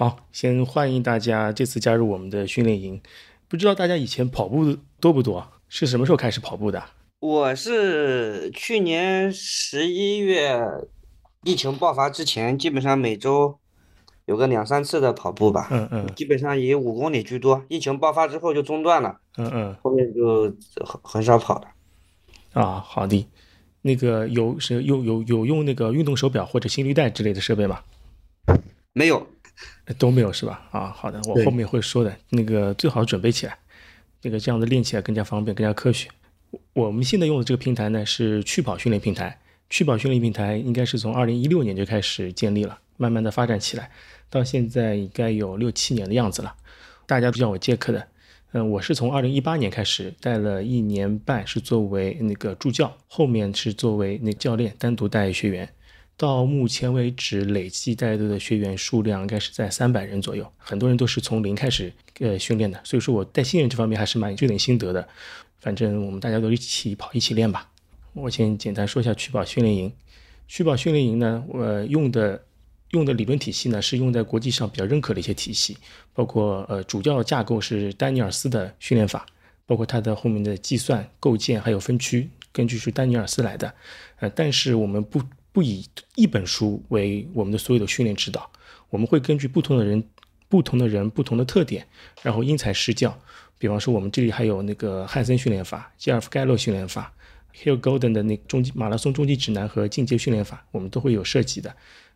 好，先欢迎大家这次加入我们的训练营。不知道大家以前跑步多不多？是什么时候开始跑步的？我是去年十一月疫情爆发之前，基本上每周有个两三次的跑步吧。嗯嗯基本上以五公里居多。疫情爆发之后就中断了，嗯嗯后面就很很少跑了。啊，好的。那个有是有有有用那个运动手表或者心率带之类的设备吗？没有，呃都没有是吧？啊，好的，我后面会说的。那个最好准备起来，那个这样子练起来更加方便，更加科学。我我们现在用的这个平台呢是趣跑训练平台，趣跑训练平台应该是从二零一六年就开始建立了，慢慢的发展起来，到现在应该有六七年的样子了。大家都叫我杰克的，嗯，我是从二零一八年开始带了一年半，是作为那个助教，后面是作为那个教练单独带学员。到目前为止，累计带队的学员数量应该是在三百人左右，很多人都是从零开始呃训练的，所以说我带新人这方面还是蛮有点心得的。反正我们大家都一起跑，一起练吧。我先简单说一下趣跑训练营。趣跑训练营呢，我用的用的理论体系呢是用在国际上比较认可的一些体系，包括呃主教架构是丹尼尔斯的训练法，包括它的后面的计算构建还有分区，根据是丹尼尔斯来的。呃，但是我们不不以一本书为我们的所有的训练指导，我们会根据不同的人、不同的人、不同的特点，然后因材施教。比方说，我们这里还有那个汉森训练法、吉尔夫盖洛训练法、Hill Golden 的那个终极马拉松终极指南和进阶训练法，我们都会有涉及的。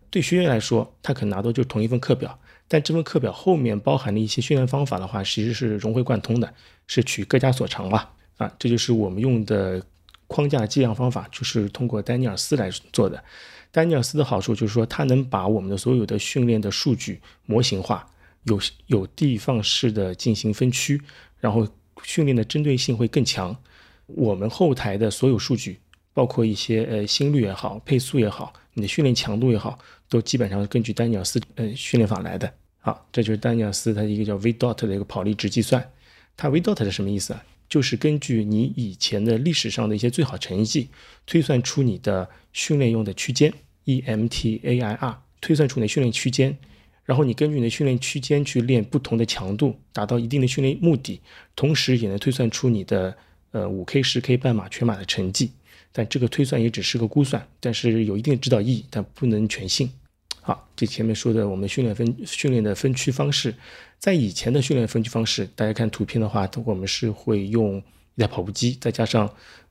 对学员来说，他可能拿到就是同一份课表，但这份课表后面包含的一些训练方法的话，其实是融会贯通的，是取各家所长吧。啊，这就是我们用的框架计量方法，就是通过丹尼尔斯来做的。丹尼尔斯的好处就是说，它能把我们的所有的训练的数据模型化，有有地方式的进行分区，然后训练的针对性会更强。我们后台的所有数据，包括一些呃心率也好、配速也好、你的训练强度也好，都基本上是根据丹尼尔斯呃训练法来的。好，这就是丹尼尔斯它一个叫 V dot 的一个跑力值计算。它 V dot 是什么意思啊？就是根据你以前的历史上的一些最好成绩，推算出你的训练用的区间 EMTAIR，推算出你的训练区间，然后你根据你的训练区间去练不同的强度，达到一定的训练目的，同时也能推算出你的呃五 K、十 K 半马、全马的成绩。但这个推算也只是个估算，但是有一定指导意义，但不能全信。好，这前面说的我们训练分训练的分区方式，在以前的训练分区方式，大家看图片的话，我们是会用一台跑步机，再加上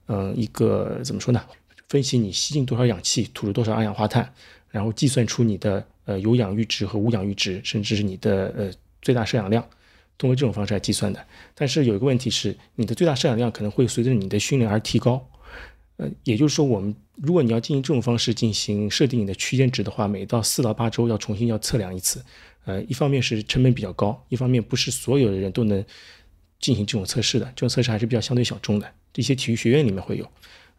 嗯、一个怎么说呢？分析你吸进多少氧气，吐出多少二氧化碳，然后计算出你的呃有氧阈值和无氧阈值，甚至是你的呃最大摄氧量，通过这种方式来计算的。但是有一个问题是，你的最大摄氧量可能会随着你的训练而提高。呃，也就是说，我们如果你要进行这种方式进行设定你的区间值的话，每到四到八周要重新要测量一次。呃，一方面是成本比较高，一方面不是所有的人都能进行这种测试的，这种测试还是比较相对小众的，这些体育学院里面会有。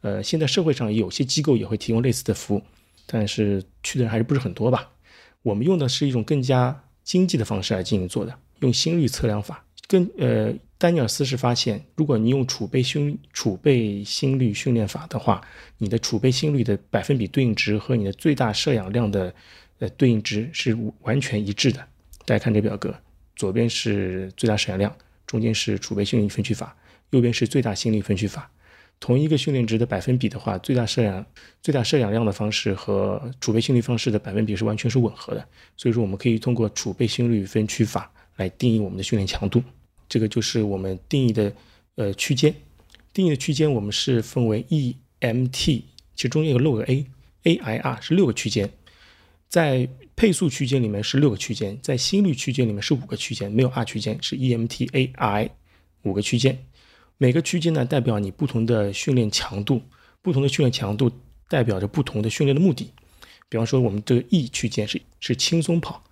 呃，现在社会上有些机构也会提供类似的服务，但是去的人还是不是很多吧。我们用的是一种更加经济的方式来进行做的，用心率测量法。跟呃，丹尼尔斯是发现，如果你用储备心储备心率训练法的话，你的储备心率的百分比对应值和你的最大摄氧量的呃对应值是完全一致的。大家看这表格，左边是最大摄氧量，中间是储备心率分区法，右边是最大心率分区法。同一个训练值的百分比的话，最大摄氧最大摄氧量的方式和储备心率方式的百分比是完全是吻合的。所以说，我们可以通过储备心率分区法来定义我们的训练强度。这个就是我们定义的呃区间。定义的区间我们是分为 EMT，其实中间有漏个 A，AIR 是六个区间。在配速区间里面是六个区间，在心率区间里面是五个区间，没有 R 区间，是 EMTAI 五个区间。每个区间呢代表你不同的训练强度，不同的训练强度代表着不同的训练的目的。比方说，我们这个 E 区间是是轻松跑，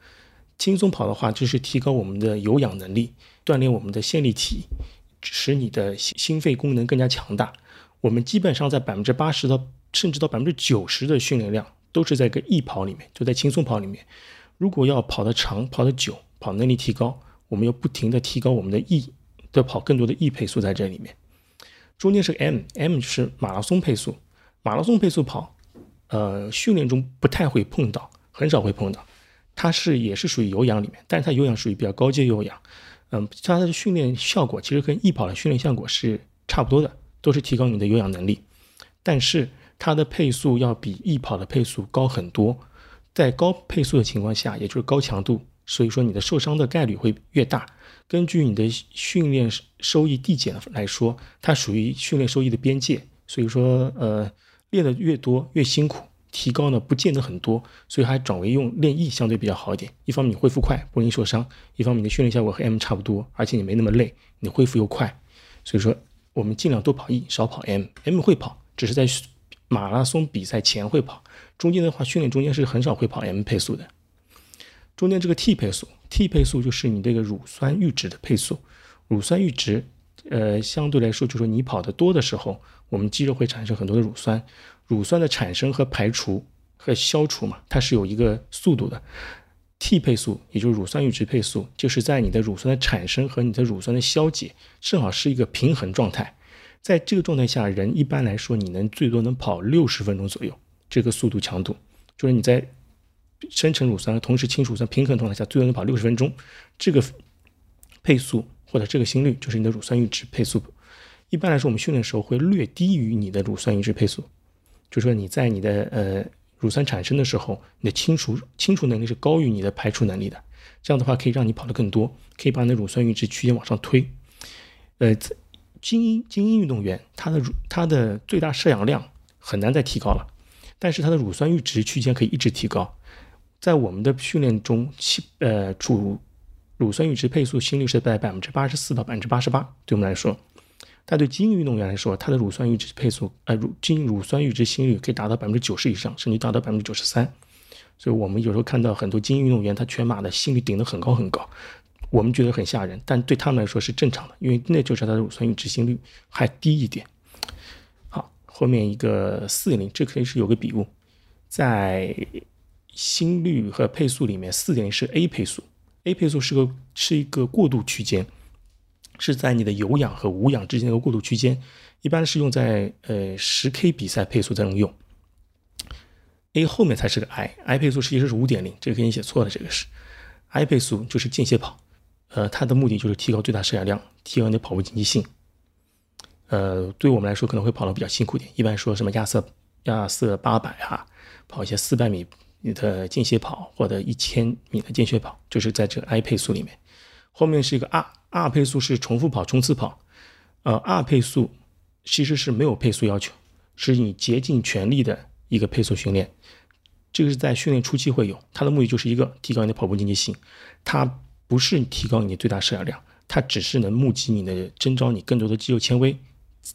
轻松跑的话就是提高我们的有氧能力，锻炼我们的线粒体，使你的心心肺功能更加强大。我们基本上在百分之八十到甚至到百分之九十的训练量都是在个 E 跑里面，就在轻松跑里面。如果要跑得长、跑得久、跑能力提高，我们要不停的提高我们的 E，的跑更多的 E 配速在这里面。中间是个 M，M 是马拉松配速，马拉松配速跑，呃，训练中不太会碰到，很少会碰到。它是也是属于有氧里面，但是它有氧属于比较高阶有氧。嗯，它的训练效果其实跟易跑的训练效果是差不多的，都是提高你的有氧能力。但是它的配速要比易跑的配速高很多，在高配速的情况下，也就是高强度，所以说你的受伤的概率会越大。根据你的训练收益递减来说，它属于训练收益的边界。所以说，呃，练得越多越辛苦，提高呢不见得很多，所以还转为用练 E 相对比较好一点。一方面你恢复快，不容易受伤；一方面你的训练效果和 M 差不多，而且你没那么累，你恢复又快。所以说，我们尽量多跑 E，少跑 M。M 会跑，只是在马拉松比赛前会跑，中间的话训练中间是很少会跑 M 配速的。中间这个 T 配速，T 配速就是你这个乳酸阈值的配速，乳酸阈值。呃，相对来说，就说你跑得多的时候，我们肌肉会产生很多的乳酸，乳酸的产生和排除和消除嘛，它是有一个速度的。T 配速，也就是乳酸阈值配速，就是在你的乳酸的产生和你的乳酸的消解正好是一个平衡状态。在这个状态下，人一般来说，你能最多能跑六十分钟左右，这个速度强度，就是你在生成乳酸同时清除乳酸平衡状态下，最多能跑六十分钟，这个配速。或者这个心率就是你的乳酸阈值配速。一般来说，我们训练的时候会略低于你的乳酸阈值配速，就说你在你的呃乳酸产生的时候，你的清除清除能力是高于你的排除能力的。这样的话可以让你跑得更多，可以把你的乳酸阈值区间往上推。呃，精英精英运动员他的他的最大摄氧量很难再提高了，但是他的乳酸阈值区间可以一直提高。在我们的训练中，其呃主乳酸阈值配速心率是在百分之八十四到百分之八十八，对我们来说，但对精英运动员来说，他的乳酸阈值配速，呃，乳精乳酸阈值心率可以达到百分之九十以上，甚至达到百分之九十三。所以，我们有时候看到很多精英运动员，他全马的心率顶得很高很高，我们觉得很吓人，但对他们来说是正常的，因为那就是他的乳酸阈值心率还低一点。好，后面一个四点零，这可以是有个笔误，在心率和配速里面，四点零是 A 配速。A 配速是个是一个过渡区间，是在你的有氧和无氧之间的过渡区间，一般是用在呃十 K 比赛配速才能用。A 后面才是个 I，I 配速实际是五点零，这个给你写错了，这个是 I 配速就是间歇跑，呃，它的目的就是提高最大摄氧量，提高你的跑步经济性。呃，对我们来说可能会跑得比较辛苦点，一般说什么亚瑟亚瑟八百啊，跑一些四百米。的间歇跑或者一千米的间歇跑，就是在这个 I 配速里面，后面是一个 R 二配速是重复跑、冲刺跑。呃二配速其实是没有配速要求，是你竭尽全力的一个配速训练。这个是在训练初期会有，它的目的就是一个提高你的跑步经济性，它不是提高你的最大摄氧量，它只是能募集你的征召你更多的肌肉纤维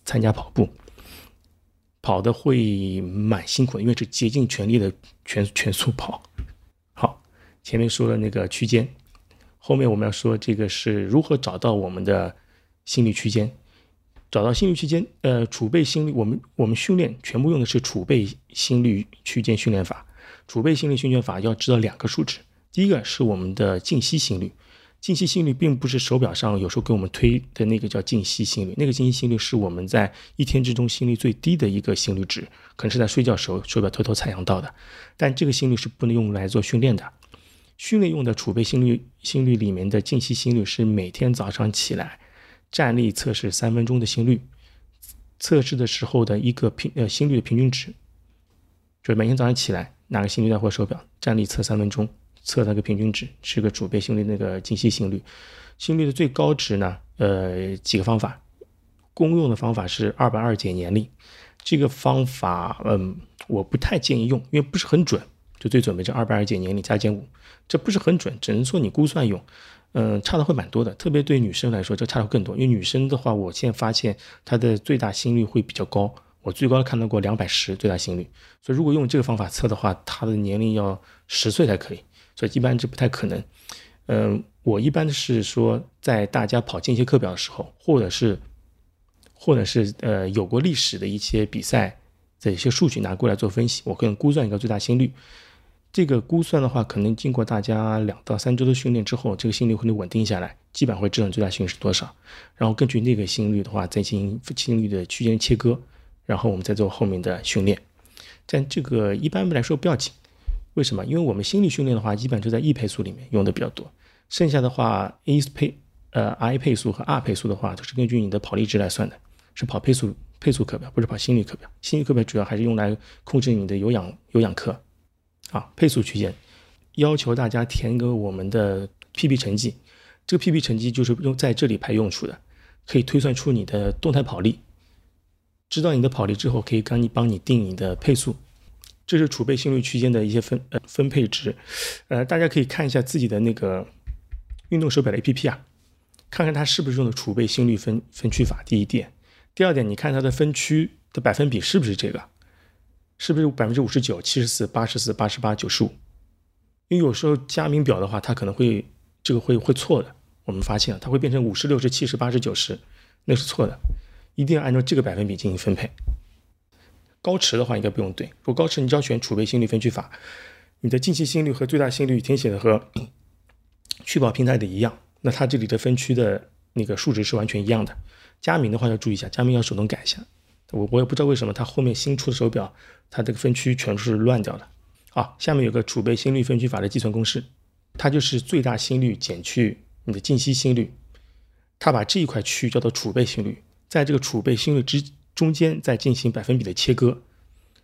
参加跑步。跑的会蛮辛苦的，因为是竭尽全力的全全速跑。好，前面说了那个区间，后面我们要说这个是如何找到我们的心率区间。找到心率区间，呃，储备心率，我们我们训练全部用的是储备心率区间训练法。储备心率训练法要知道两个数值，第一个是我们的静息心率。静息心率并不是手表上有时候给我们推的那个叫静息心率，那个静息心率是我们在一天之中心率最低的一个心率值，可能是在睡觉时候手表偷偷采样到的。但这个心率是不能用来做训练的，训练用的储备心率心率里面的静息心率是每天早上起来站立测试三分钟的心率，测试的时候的一个平呃心率的平均值，就是每天早上起来拿个心率带或手表站立测三分钟。测那个平均值是个储备心率那个静息心率，心率的最高值呢？呃，几个方法，公用的方法是二百二减年龄，这个方法，嗯，我不太建议用，因为不是很准。就最准备这二百二减年龄加减五，这不是很准，只能说你估算用，嗯，差的会蛮多的。特别对女生来说，这差的更多，因为女生的话，我现在发现她的最大心率会比较高，我最高看到过两百十最大心率，所以如果用这个方法测的话，她的年龄要十岁才可以。所以一般这不太可能，嗯，我一般是说，在大家跑间歇课表的时候，或者是，或者是呃有过历史的一些比赛的一些数据拿过来做分析，我可能估算一个最大心率。这个估算的话，可能经过大家两到三周的训练之后，这个心率会能稳定下来，基本会知道最大心率是多少。然后根据那个心率的话，再进行心率的区间切割，然后我们再做后面的训练。但这个一般来说不要紧。为什么？因为我们心率训练的话，基本就在 E 配速里面用的比较多，剩下的话 A 配呃 I 配速和 R 配速的话，都是根据你的跑力值来算的，是跑配速配速课表，不是跑心率课表。心率课表主要还是用来控制你的有氧有氧课啊。配速区间要求大家填个我们的 PP 成绩，这个 PP 成绩就是用在这里排用处的，可以推算出你的动态跑力。知道你的跑力之后，可以帮你帮你定你的配速。这是储备心率区间的一些分呃分配值，呃，大家可以看一下自己的那个运动手表的 APP 啊，看看它是不是用的储备心率分分区法。第一点，第二点，你看它的分区的百分比是不是这个？是不是百分之五十九、七十四、八十四、八十八、九十五？因为有时候加名表的话，它可能会这个会会错的。我们发现了，它会变成五十六十、七十、八十、九十，那是错的。一定要按照这个百分比进行分配。高驰的话应该不用对，如果高驰你只要选储备心率分区法，你的近期心率和最大心率填写的和 趣跑平台的一样，那它这里的分区的那个数值是完全一样的。加名的话要注意一下，加名要手动改一下。我我也不知道为什么它后面新出的手表，它这个分区全是乱掉的。好，下面有个储备心率分区法的计算公式，它就是最大心率减去你的静息心率，它把这一块区域叫做储备心率，在这个储备心率之。中间再进行百分比的切割，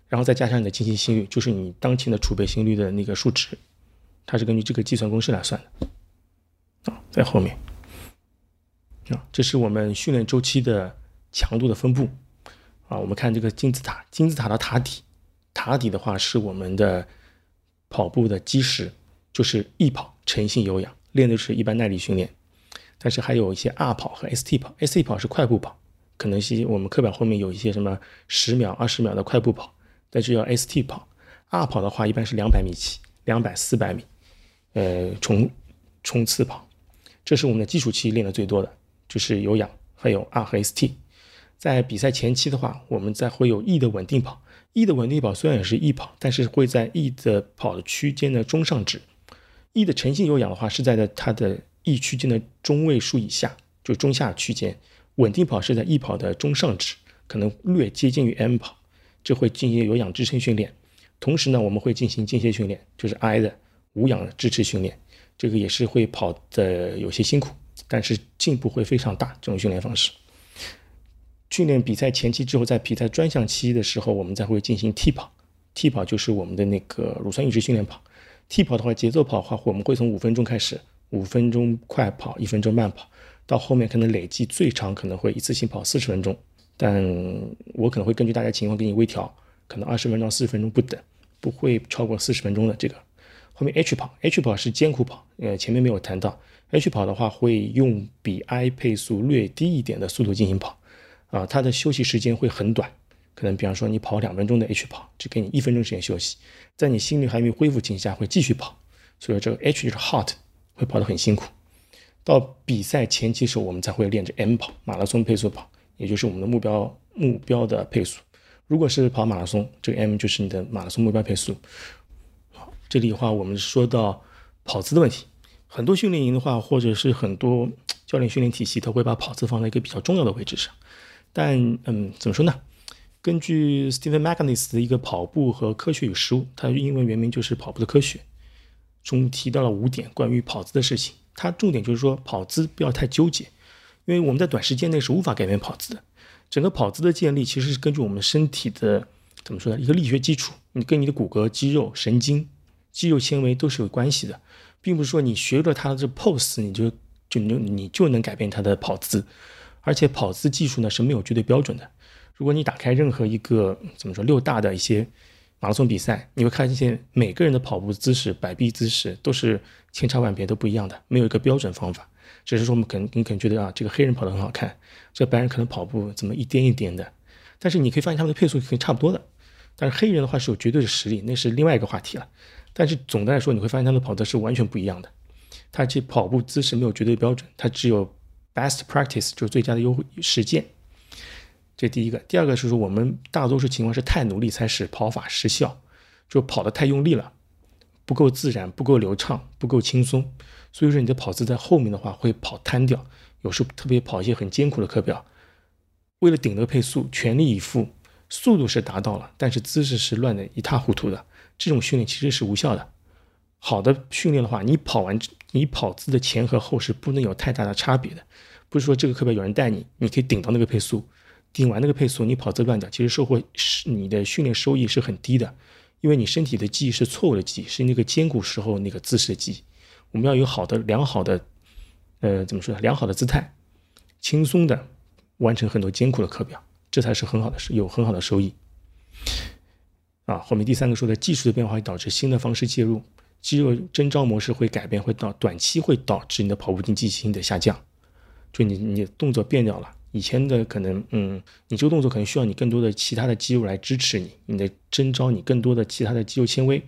然后再加上你的静息心率，就是你当前的储备心率的那个数值，它是根据这个计算公式来算的。啊，在后面啊，这是我们训练周期的强度的分布。啊，我们看这个金字塔，金字塔的塔底，塔底的话是我们的跑步的基石，就是易跑、晨性有氧，练的是一般耐力训练。但是还有一些 R 跑和 ST 跑，ST 跑是快步跑。可能是我们课表后面有一些什么十秒、二十秒的快步跑，但是要 ST 跑。R 跑的话一般是两百米起，两百、四百米，呃，冲冲刺跑，这是我们的基础期练的最多的，就是有氧，还有 R 和 ST。在比赛前期的话，我们再会有 E 的稳定跑。E 的稳定跑虽然也是 E 跑，但是会在 E 的跑的区间的中上值。E 的晨性有氧的话是在的它的 E 区间的中位数以下，就中下区间。稳定跑是在 E 跑的中上值，可能略接近于 M 跑，这会进行有氧支撑训练。同时呢，我们会进行间歇训练，就是 I 的无氧支持训练，这个也是会跑的有些辛苦，但是进步会非常大。这种训练方式，训练比赛前期之后，在比赛专项期的时候，我们再会进行 T 跑。T 跑就是我们的那个乳酸阈值训练跑。T 跑的话，节奏跑的话，我们会从五分钟开始，五分钟快跑，一分钟慢跑。到后面可能累计最长可能会一次性跑四十分钟，但我可能会根据大家情况给你微调，可能二十分钟到四十分钟不等，不会超过四十分钟的这个。后面 H 跑，H 跑是艰苦跑，呃，前面没有谈到。H 跑的话会用比 I 配速略低一点的速度进行跑，啊，它的休息时间会很短，可能比方说你跑两分钟的 H 跑，只给你一分钟时间休息，在你心率还没恢复情况下会继续跑，所以这个 H 就是 hot，会跑得很辛苦。到比赛前期时候，我们才会练着 M 跑马拉松配速跑，也就是我们的目标目标的配速。如果是跑马拉松，这个 M 就是你的马拉松目标配速。好，这里的话我们说到跑姿的问题，很多训练营的话，或者是很多教练训练体系，他会把跑姿放在一个比较重要的位置上。但嗯，怎么说呢？根据 Stephen Magnus 的一个跑步和科学与实务，它英文原名就是跑步的科学，中提到了五点关于跑姿的事情。它重点就是说跑姿不要太纠结，因为我们在短时间内是无法改变跑姿的。整个跑姿的建立其实是根据我们身体的怎么说呢？一个力学基础，你跟你的骨骼、肌肉、神经、肌肉纤维都是有关系的，并不是说你学了它的这 pose 你就就就你就能改变它的跑姿。而且跑姿技术呢是没有绝对标准的。如果你打开任何一个怎么说六大的一些马拉松比赛，你会看见每个人的跑步姿势、摆臂姿势都是。千差万别都不一样的，没有一个标准方法。只是说我们可能你可能觉得啊，这个黑人跑得很好看，这白人可能跑步怎么一颠一颠的。但是你可以发现他们的配速可以差不多的。但是黑人的话是有绝对的实力，那是另外一个话题了。但是总的来说，你会发现他们的跑的是完全不一样的。他这跑步姿势没有绝对标准，他只有 best practice，就是最佳的优实践。这第一个。第二个是说我们大多数情况是太努力才使跑法失效，就跑得太用力了。不够自然，不够流畅，不够轻松，所以说你的跑姿在后面的话会跑瘫掉。有时候特别跑一些很艰苦的课表，为了顶那个配速，全力以赴，速度是达到了，但是姿势是乱的一塌糊涂的。这种训练其实是无效的。好的训练的话，你跑完你跑姿的前和后是不能有太大的差别的。不是说这个课表有人带你，你可以顶到那个配速，顶完那个配速，你跑姿乱掉，其实收获是你的训练收益是很低的，因为你身体的记忆是错误的记忆，是那个艰苦时候那个姿势的记忆。我们要有好的良好的，呃，怎么说呢？良好的姿态，轻松的完成很多艰苦的课表，这才是很好的，是有很好的收益。啊，后面第三个说的技术的变化会导致新的方式介入，肌肉征召模式会改变，会到短期会导致你的跑步经济性的下降。就你你动作变掉了，以前的可能，嗯，你这个动作可能需要你更多的其他的肌肉来支持你，你的征召你更多的其他的肌肉纤维，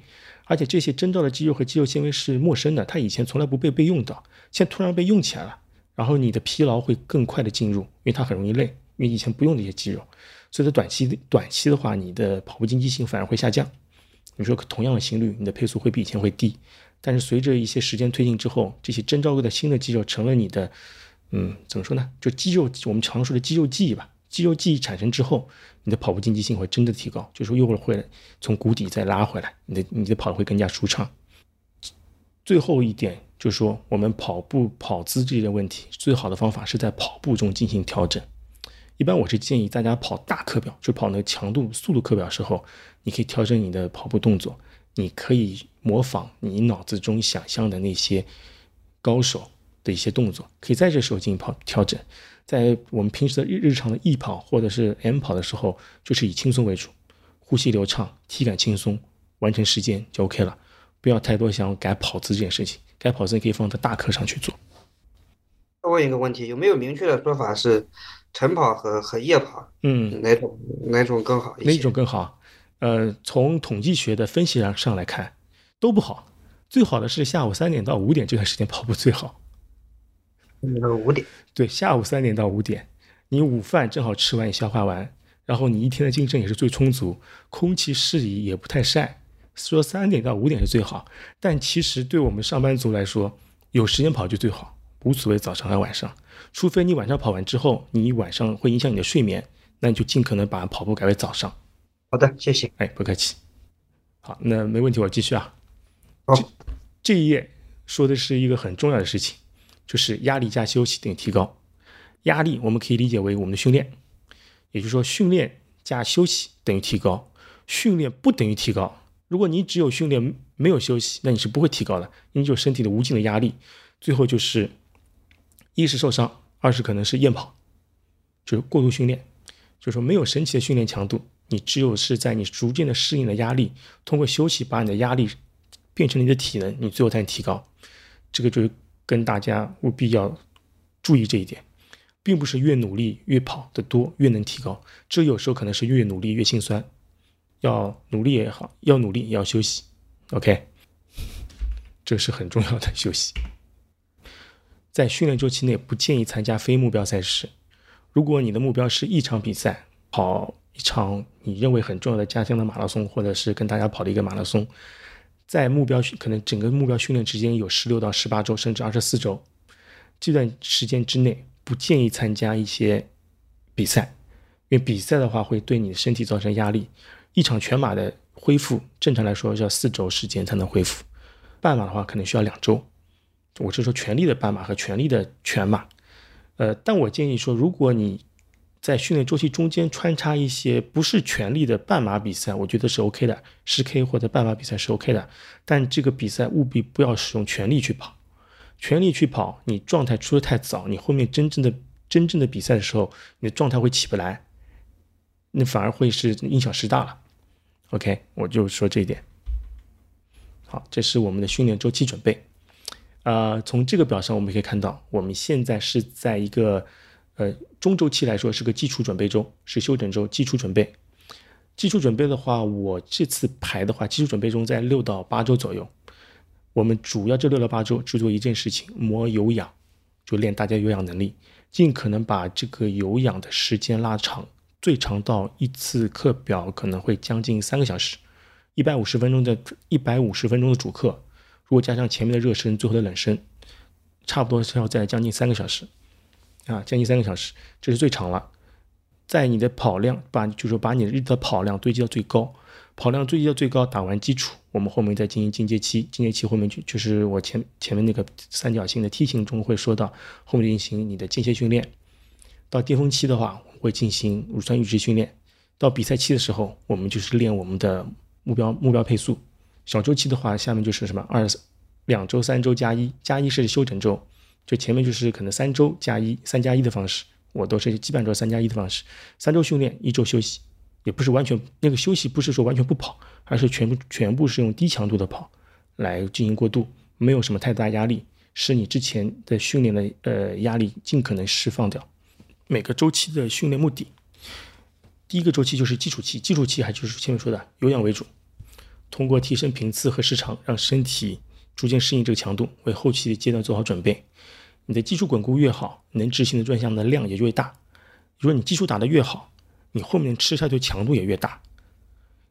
而且这些征召的肌肉和肌肉纤维是陌生的，它以前从来不被被用到，现在突然被用起来了，然后你的疲劳会更快的进入，因为它很容易累，因为以前不用这些肌肉，所以在短期短期的话，你的跑步经济性反而会下降。你说同样的心率，你的配速会比以前会低，但是随着一些时间推进之后，这些征召的新的肌肉成了你的。嗯，怎么说呢？就肌肉，我们常说的肌肉记忆吧。肌肉记忆产生之后，你的跑步经济性会真的提高，就是又会从谷底再拉回来，你的你的跑的会更加舒畅。最后一点就是说，我们跑步跑姿这些问题，最好的方法是在跑步中进行调整。一般我是建议大家跑大课表，就跑那个强度、速度课表时候，你可以调整你的跑步动作，你可以模仿你脑子中想象的那些高手。的一些动作，可以在这时候进行跑调整。在我们平时的日日常的易跑或者是 M 跑的时候，就是以轻松为主，呼吸流畅，体感轻松，完成时间就 OK 了。不要太多想改跑姿这件事情，改跑姿可以放在大课上去做。再问一个问题，有没有明确的说法是晨跑和和夜跑，嗯，哪种哪种更好一些？哪种更好？呃，从统计学的分析上上来看，都不好。最好的是下午三点到五点这段时间跑步最好。五点，对，下午三点到五点，你午饭正好吃完，消化完，然后你一天的精神也是最充足，空气适宜，也不太晒，说三点到五点是最好。但其实对我们上班族来说，有时间跑就最好，无所谓早上和晚上，除非你晚上跑完之后，你晚上会影响你的睡眠，那你就尽可能把跑步改为早上。好的，谢谢。哎，不客气。好，那没问题，我继续啊。好，这一页说的是一个很重要的事情。就是压力加休息等于提高。压力我们可以理解为我们的训练，也就是说训练加休息等于提高。训练不等于提高。如果你只有训练没有休息，那你是不会提高的，因为就身体的无尽的压力。最后就是一是受伤，二是可能是厌跑，就是过度训练。就是说没有神奇的训练强度，你只有是在你逐渐的适应了压力，通过休息把你的压力变成你的体能，你最后才能提高。这个就是。跟大家务必要注意这一点，并不是越努力越跑得多越能提高，这有时候可能是越努力越心酸。要努力也好，要努力也要休息。OK，这是很重要的休息。在训练周期内不建议参加非目标赛事。如果你的目标是一场比赛，跑一场你认为很重要的家乡的马拉松，或者是跟大家跑的一个马拉松。在目标可能整个目标训练之间有十六到十八周，甚至二十四周，这段时间之内不建议参加一些比赛，因为比赛的话会对你的身体造成压力。一场全马的恢复，正常来说要四周时间才能恢复，半马的话可能需要两周。我是说全力的半马和全力的全马，呃，但我建议说，如果你在训练周期中间穿插一些不是全力的半马比赛，我觉得是 OK 的，十 K 或者半马比赛是 OK 的。但这个比赛务必不要使用全力去跑，全力去跑，你状态出的太早，你后面真正的真正的比赛的时候，你的状态会起不来，那反而会是影响失大了。OK，我就说这一点。好，这是我们的训练周期准备。啊，从这个表上我们可以看到，我们现在是在一个。呃，中周期来说是个基础准备周，是休整周。基础准备，基础准备的话，我这次排的话，基础准备中在六到八周左右。我们主要这六到八周只做一件事情，磨有氧，就练大家有氧能力，尽可能把这个有氧的时间拉长，最长到一次课表可能会将近三个小时，一百五十分钟的一百五十分钟的主课，如果加上前面的热身，最后的冷身，差不多是要在将近三个小时。啊，将近三个小时，这是最长了。在你的跑量把，就是把你的日的跑量堆积到最高，跑量堆积到最高，打完基础，我们后面再进行进阶期。进阶期后面就就是我前前面那个三角形的梯形中会说到，后面进行你的间歇训练。到巅峰期的话，会进行乳酸阈值训练。到比赛期的时候，我们就是练我们的目标目标配速。小周期的话，下面就是什么二两周、三周加一，加一是休整周，就前面就是可能三周加一、三加一的方式，我都是基本上都是三加一的方式。三周训练，一周休息，也不是完全那个休息不是说完全不跑，而是全部全部是用低强度的跑来进行过渡，没有什么太大压力，使你之前的训练的呃压力尽可能释放掉。每个周期的训练目的。第一个周期就是基础期，基础期还就是前面说的有氧为主，通过提升频次和时长，让身体逐渐适应这个强度，为后期的阶段做好准备。你的基础巩固越好，能执行的专项的量也就越大。如果你基础打得越好，你后面吃下去强度也越大。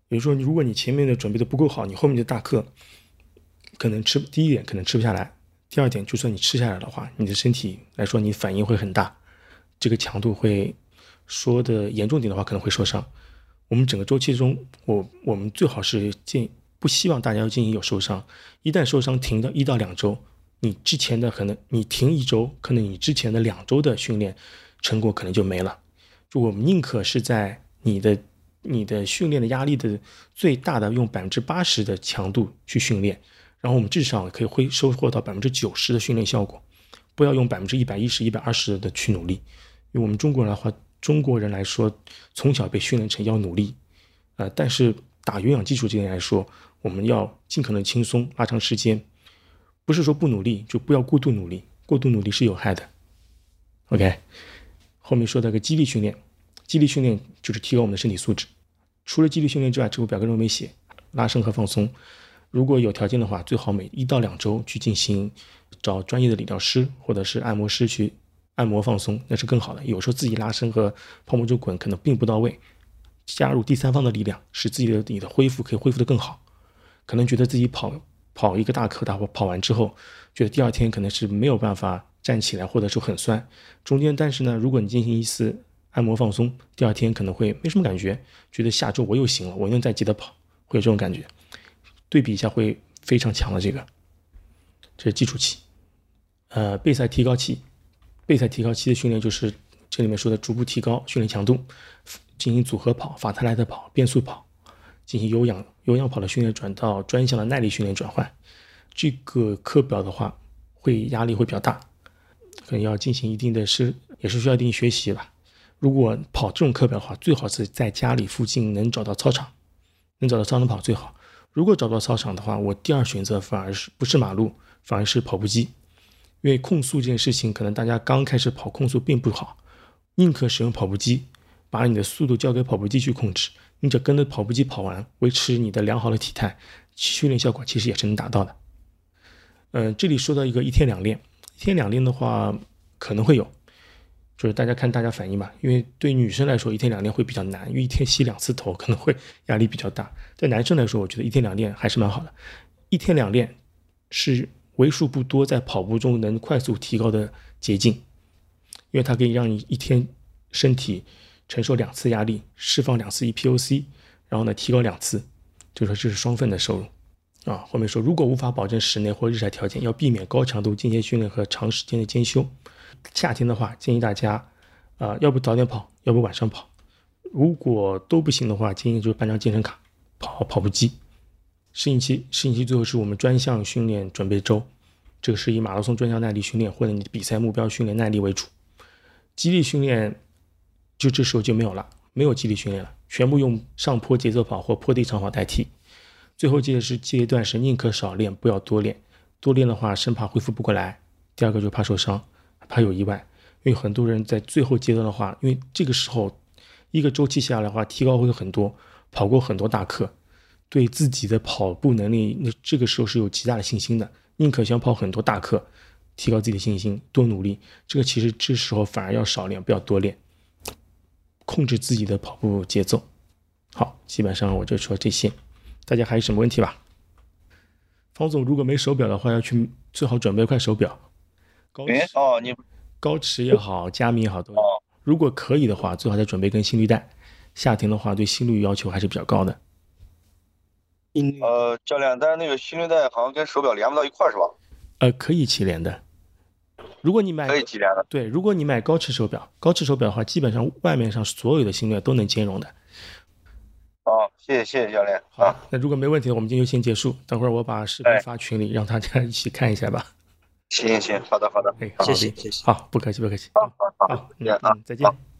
比如说，如果你前面的准备的不够好，你后面的大课可能吃第一点可能吃不下来，第二点就算你吃下来的话，你的身体来说你反应会很大，这个强度会。说的严重点的话，可能会受伤。我们整个周期中，我我们最好是建不希望大家要进行有受伤。一旦受伤，停到一到两周，你之前的可能你停一周，可能你之前的两周的训练成果可能就没了。就我们宁可是在你的你的训练的压力的最大的用百分之八十的强度去训练，然后我们至少可以会收获到百分之九十的训练效果，不要用百分之一百一十、一百二十的去努力，因为我们中国人的话。中国人来说，从小被训练成要努力，呃，但是打有氧基础这点来说，我们要尽可能轻松，拉长时间，不是说不努力就不要过度努力，过度努力是有害的。OK，后面说到个肌力训练，肌力训练就是提高我们的身体素质。除了肌力训练之外，这个表格中没写拉伸和放松。如果有条件的话，最好每一到两周去进行找专业的理疗师或者是按摩师去。按摩放松那是更好的。有时候自己拉伸和泡沫轴滚可能并不到位，加入第三方的力量，使自己的你的恢复可以恢复得更好。可能觉得自己跑跑一个大课，大跑跑完之后，觉得第二天可能是没有办法站起来，或者说很酸。中间但是呢，如果你进行一次按摩放松，第二天可能会没什么感觉，觉得下周我又行了，我又能再接着跑，会有这种感觉。对比一下会非常强的这个，这是基础期，呃，备赛提高期。备赛提高期的训练就是这里面说的逐步提高训练强度，进行组合跑、法特莱特跑、变速跑，进行有氧有氧跑的训练转到专项的耐力训练转换。这个课表的话，会压力会比较大，可能要进行一定的是也是需要一定学习吧。如果跑这种课表的话，最好是在家里附近能找到操场，能找到操场跑最好。如果找不到操场的话，我第二选择反而是不是马路，反而是跑步机。因为控速这件事情，可能大家刚开始跑控速并不好，宁可使用跑步机，把你的速度交给跑步机去控制，你只跟着跑步机跑完，维持你的良好的体态，训练效果其实也是能达到的。嗯，这里说到一个一天两练，一天两练的话可能会有，就是大家看大家反应吧。因为对女生来说，一天两练会比较难，因为一天洗两次头可能会压力比较大。对男生来说，我觉得一天两练还是蛮好的。一天两练是。为数不多在跑步中能快速提高的捷径，因为它可以让你一天身体承受两次压力，释放两次 EPOC，然后呢提高两次，就说这是双份的收入啊。后面说，如果无法保证室内或日晒条件，要避免高强度间歇训练和长时间的间休。夏天的话，建议大家啊，要不早点跑，要不晚上跑。如果都不行的话，建议就是办张健身卡，跑跑步机。适应期，适应期最后是我们专项训练准备周，这个是以马拉松专项耐力训练或者你的比赛目标训练耐力为主，激励训练就这时候就没有了，没有激励训练了，全部用上坡节奏跑或坡地长跑代替。最后阶是阶段是宁可少练，不要多练，多练的话生怕恢复不过来。第二个就怕受伤，怕有意外，因为很多人在最后阶段的话，因为这个时候一个周期下来的话，提高会很多，跑过很多大课。对自己的跑步能力，那这个时候是有极大的信心的，宁可想跑很多大课，提高自己的信心，多努力。这个其实这时候反而要少练，不要多练，控制自己的跑步节奏。好，基本上我就说这些，大家还有什么问题吧？方总，如果没手表的话，要去最好准备一块手表，高哦，你高驰也好，佳明也好都。如果可以的话，最好再准备根心率带。夏天的话，对心率要求还是比较高的。音呃，教练，但是那个心率带好像跟手表连不到一块儿是吧？呃，可以齐连的。如果你买可以齐连的。对，如果你买高驰手表，高驰手表的话，基本上外面上所有的心率都能兼容的。好，谢谢谢谢教练好啊，，那如果没问题，我们今天就先结束。等会儿我把视频哎发群里，让大家一起看一下吧。行行行，好的好的，哎，好谢谢谢谢好，不客气不客气。好好好，好，嗯啊嗯，再见。